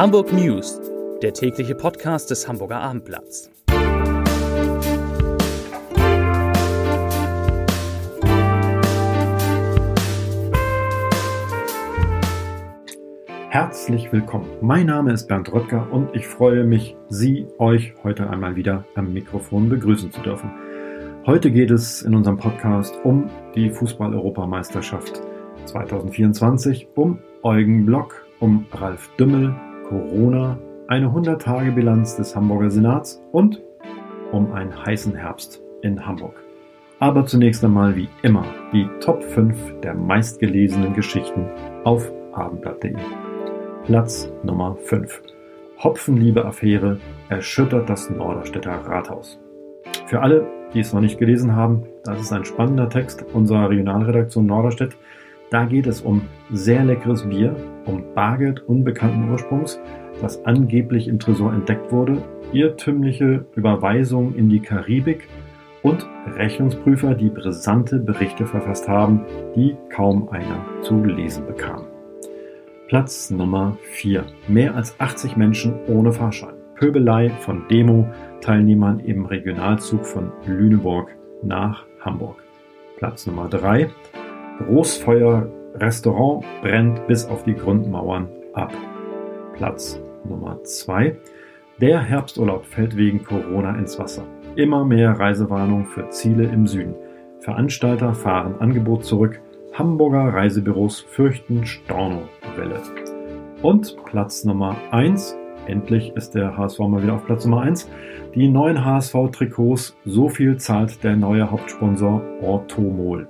Hamburg News, der tägliche Podcast des Hamburger Abendblatts. Herzlich willkommen. Mein Name ist Bernd Röttger und ich freue mich, Sie, euch heute einmal wieder am Mikrofon begrüßen zu dürfen. Heute geht es in unserem Podcast um die Fußball-Europameisterschaft 2024, um Eugen Block, um Ralf Dümmel, Corona, eine 100-Tage-Bilanz des Hamburger Senats und um einen heißen Herbst in Hamburg. Aber zunächst einmal wie immer die Top 5 der meistgelesenen Geschichten auf abendblatt.de. Platz Nummer 5. Hopfenliebe-Affäre erschüttert das Norderstädter Rathaus. Für alle, die es noch nicht gelesen haben, das ist ein spannender Text unserer Regionalredaktion Norderstedt. Da geht es um sehr leckeres Bier, um Bargeld unbekannten Ursprungs, das angeblich im Tresor entdeckt wurde, irrtümliche Überweisungen in die Karibik und Rechnungsprüfer, die brisante Berichte verfasst haben, die kaum einer zu lesen bekam. Platz Nummer 4. Mehr als 80 Menschen ohne Fahrschein. Pöbelei von Demo-Teilnehmern im Regionalzug von Lüneburg nach Hamburg. Platz Nummer 3. Großfeuer Restaurant brennt bis auf die Grundmauern ab. Platz Nummer 2. Der Herbsturlaub fällt wegen Corona ins Wasser. Immer mehr Reisewarnung für Ziele im Süden. Veranstalter fahren Angebot zurück. Hamburger Reisebüros fürchten Stornowelle. Und Platz Nummer 1. Endlich ist der HSV mal wieder auf Platz Nummer 1. Die neuen HSV-Trikots. So viel zahlt der neue Hauptsponsor Orthomol.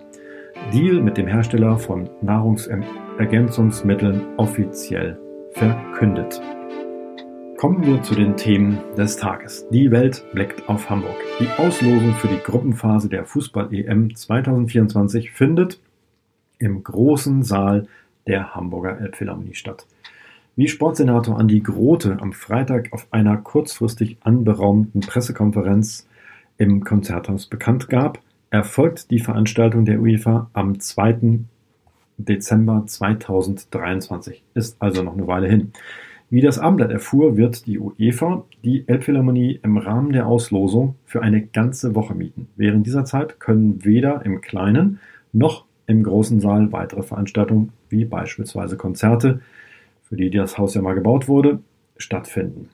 Deal mit dem Hersteller von Nahrungsergänzungsmitteln offiziell verkündet. Kommen wir zu den Themen des Tages. Die Welt blickt auf Hamburg. Die Auslosung für die Gruppenphase der Fußball-EM 2024 findet im großen Saal der Hamburger Elbphilharmonie statt. Wie Sportsenator Andi Grote am Freitag auf einer kurzfristig anberaumten Pressekonferenz im Konzerthaus bekannt gab, erfolgt die Veranstaltung der UEFA am 2. Dezember 2023. Ist also noch eine Weile hin. Wie das Abendblatt erfuhr, wird die UEFA die Elbphilharmonie im Rahmen der Auslosung für eine ganze Woche mieten. Während dieser Zeit können weder im kleinen noch im großen Saal weitere Veranstaltungen wie beispielsweise Konzerte, für die das Haus ja mal gebaut wurde, stattfinden.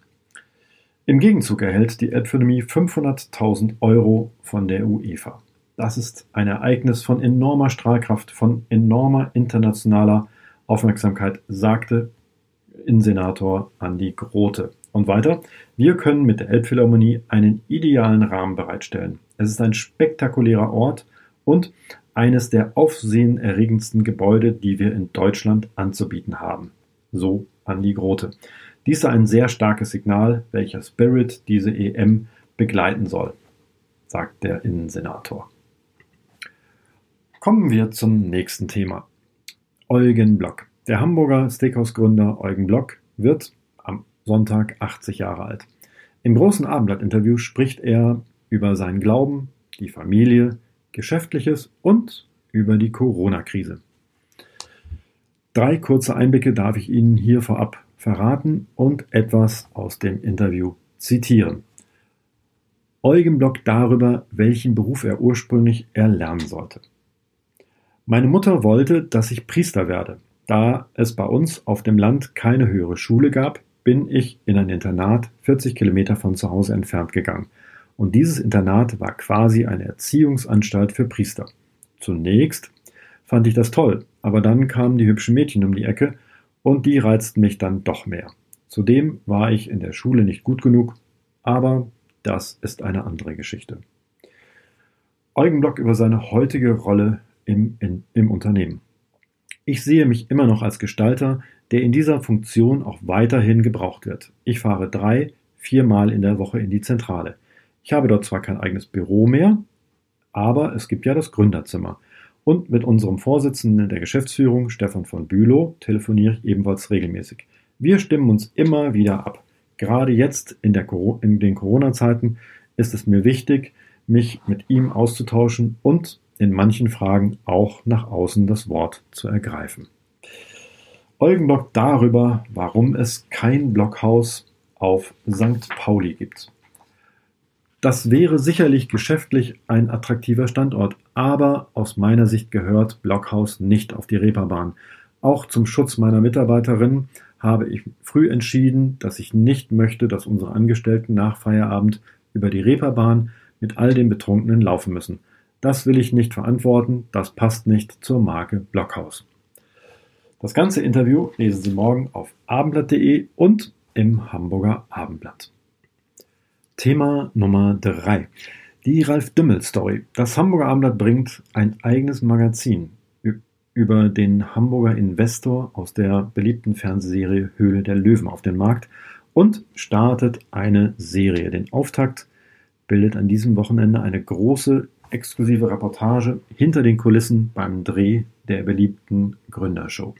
Im Gegenzug erhält die Elbphilharmonie 500.000 Euro von der UEFA. Das ist ein Ereignis von enormer Strahlkraft, von enormer internationaler Aufmerksamkeit, sagte Innensenator Andi Grote. Und weiter, wir können mit der Elbphilharmonie einen idealen Rahmen bereitstellen. Es ist ein spektakulärer Ort und eines der aufsehenerregendsten Gebäude, die wir in Deutschland anzubieten haben. So Andi Grote. Dies sei ein sehr starkes Signal, welcher Spirit diese EM begleiten soll, sagt der Innensenator. Kommen wir zum nächsten Thema. Eugen Block. Der Hamburger Steakhouse-Gründer Eugen Block wird am Sonntag 80 Jahre alt. Im großen Abendblatt-Interview spricht er über seinen Glauben, die Familie, Geschäftliches und über die Corona-Krise. Drei kurze Einblicke darf ich Ihnen hier vorab verraten und etwas aus dem Interview zitieren. Eugen Block darüber, welchen Beruf er ursprünglich erlernen sollte. Meine Mutter wollte, dass ich Priester werde. Da es bei uns auf dem Land keine höhere Schule gab, bin ich in ein Internat 40 Kilometer von zu Hause entfernt gegangen. Und dieses Internat war quasi eine Erziehungsanstalt für Priester. Zunächst fand ich das toll, aber dann kamen die hübschen Mädchen um die Ecke und die reizten mich dann doch mehr. Zudem war ich in der Schule nicht gut genug, aber das ist eine andere Geschichte. Eugen Block über seine heutige Rolle im, in, im Unternehmen. Ich sehe mich immer noch als Gestalter, der in dieser Funktion auch weiterhin gebraucht wird. Ich fahre drei, viermal in der Woche in die Zentrale. Ich habe dort zwar kein eigenes Büro mehr, aber es gibt ja das Gründerzimmer. Und mit unserem Vorsitzenden der Geschäftsführung, Stefan von Bülow, telefoniere ich ebenfalls regelmäßig. Wir stimmen uns immer wieder ab. Gerade jetzt in, der, in den Corona-Zeiten ist es mir wichtig, mich mit ihm auszutauschen und in manchen Fragen auch nach außen das Wort zu ergreifen. Eugenblock darüber, warum es kein Blockhaus auf St. Pauli gibt. Das wäre sicherlich geschäftlich ein attraktiver Standort, aber aus meiner Sicht gehört Blockhaus nicht auf die Reeperbahn. Auch zum Schutz meiner Mitarbeiterinnen habe ich früh entschieden, dass ich nicht möchte, dass unsere Angestellten nach Feierabend über die Reeperbahn mit all den Betrunkenen laufen müssen. Das will ich nicht verantworten, das passt nicht zur Marke Blockhaus. Das ganze Interview lesen Sie morgen auf abendblatt.de und im Hamburger Abendblatt. Thema Nummer 3. Die Ralf Dümmel Story. Das Hamburger Abendblatt bringt ein eigenes Magazin über den Hamburger Investor aus der beliebten Fernsehserie Höhle der Löwen auf den Markt und startet eine Serie. Den Auftakt bildet an diesem Wochenende eine große exklusive Reportage hinter den Kulissen beim Dreh der beliebten Gründershow.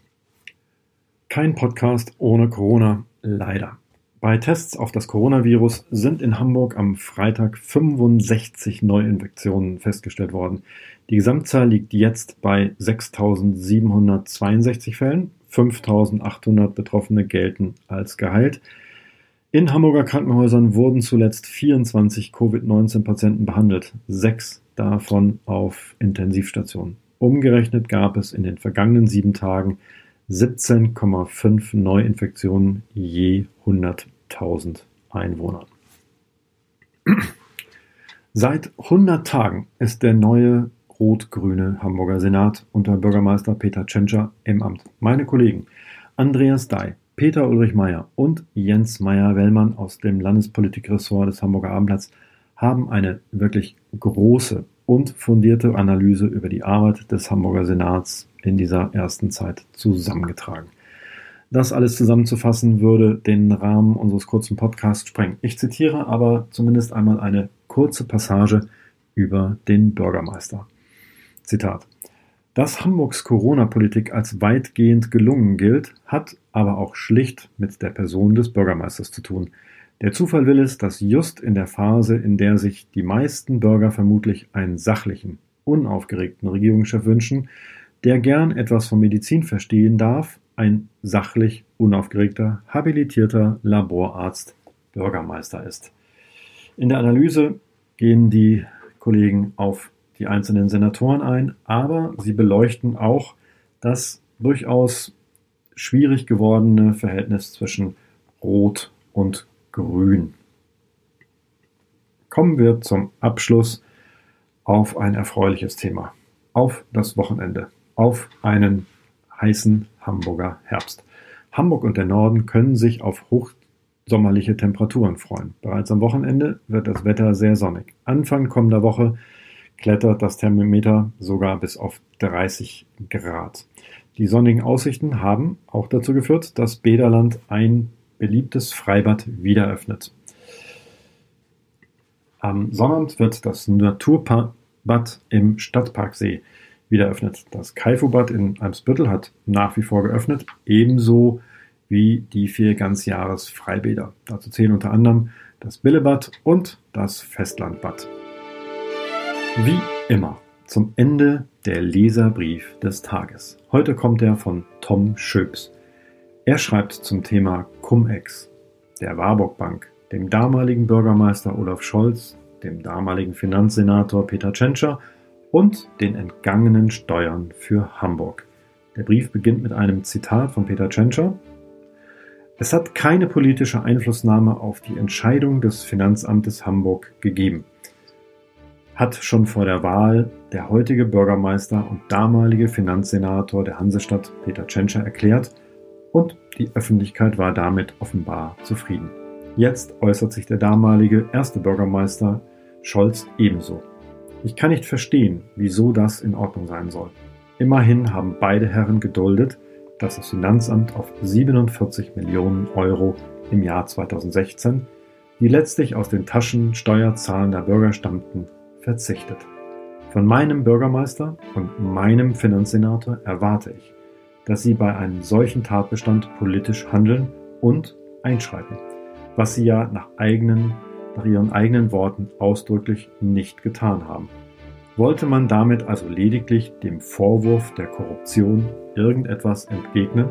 Kein Podcast ohne Corona, leider. Bei Tests auf das Coronavirus sind in Hamburg am Freitag 65 Neuinfektionen festgestellt worden. Die Gesamtzahl liegt jetzt bei 6.762 Fällen. 5.800 Betroffene gelten als geheilt. In Hamburger Krankenhäusern wurden zuletzt 24 Covid-19-Patienten behandelt, sechs davon auf Intensivstationen. Umgerechnet gab es in den vergangenen sieben Tagen 17,5 Neuinfektionen je 100.000 Einwohner. Seit 100 Tagen ist der neue rot-grüne Hamburger Senat unter Bürgermeister Peter Tschentscher im Amt. Meine Kollegen Andreas Dai, Peter Ulrich Meyer und Jens Meyer-Wellmann aus dem Landespolitikressort des Hamburger Abendblatts haben eine wirklich große und fundierte Analyse über die Arbeit des Hamburger Senats in dieser ersten Zeit zusammengetragen. Das alles zusammenzufassen würde den Rahmen unseres kurzen Podcasts sprengen. Ich zitiere aber zumindest einmal eine kurze Passage über den Bürgermeister. Zitat. Dass Hamburgs Corona-Politik als weitgehend gelungen gilt, hat aber auch schlicht mit der Person des Bürgermeisters zu tun. Der Zufall will es, dass just in der Phase, in der sich die meisten Bürger vermutlich einen sachlichen, unaufgeregten Regierungschef wünschen, der gern etwas von Medizin verstehen darf, ein sachlich unaufgeregter, habilitierter Laborarzt Bürgermeister ist. In der Analyse gehen die Kollegen auf die einzelnen Senatoren ein, aber sie beleuchten auch das durchaus schwierig gewordene Verhältnis zwischen Rot und Grün. Kommen wir zum Abschluss auf ein erfreuliches Thema, auf das Wochenende auf einen heißen Hamburger Herbst. Hamburg und der Norden können sich auf hochsommerliche Temperaturen freuen. Bereits am Wochenende wird das Wetter sehr sonnig. Anfang kommender Woche klettert das Thermometer sogar bis auf 30 Grad. Die sonnigen Aussichten haben auch dazu geführt, dass Bederland ein beliebtes Freibad wieder öffnet. Am Sonnabend wird das Naturbad im Stadtparksee wieder öffnet. Das Kaifubad in Eimsbüttel hat nach wie vor geöffnet, ebenso wie die vier Ganzjahres-Freibäder. Dazu zählen unter anderem das Billebad und das Festlandbad. Wie immer zum Ende der Leserbrief des Tages. Heute kommt er von Tom Schöps. Er schreibt zum Thema Cum-Ex, der Warburg Bank, dem damaligen Bürgermeister Olaf Scholz, dem damaligen Finanzsenator Peter Tschentscher und den entgangenen Steuern für Hamburg. Der Brief beginnt mit einem Zitat von Peter Tschentscher. Es hat keine politische Einflussnahme auf die Entscheidung des Finanzamtes Hamburg gegeben. Hat schon vor der Wahl der heutige Bürgermeister und damalige Finanzsenator der Hansestadt Peter Tschentscher erklärt und die Öffentlichkeit war damit offenbar zufrieden. Jetzt äußert sich der damalige erste Bürgermeister Scholz ebenso. Ich kann nicht verstehen, wieso das in Ordnung sein soll. Immerhin haben beide Herren geduldet, dass das Finanzamt auf 47 Millionen Euro im Jahr 2016, die letztlich aus den Taschen steuerzahlender Bürger stammten, verzichtet. Von meinem Bürgermeister und meinem Finanzsenator erwarte ich, dass sie bei einem solchen Tatbestand politisch handeln und einschreiten, was sie ja nach eigenen nach ihren eigenen Worten ausdrücklich nicht getan haben. Wollte man damit also lediglich dem Vorwurf der Korruption irgendetwas entgegnen?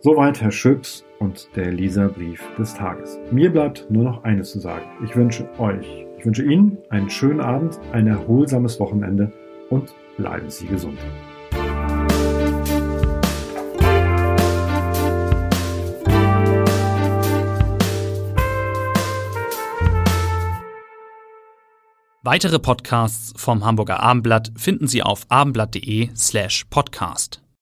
Soweit Herr Schüps und der Leserbrief des Tages. Mir bleibt nur noch eines zu sagen. Ich wünsche euch, ich wünsche Ihnen einen schönen Abend, ein erholsames Wochenende und bleiben Sie gesund. Weitere Podcasts vom Hamburger Abendblatt finden Sie auf abendblatt.de slash podcast.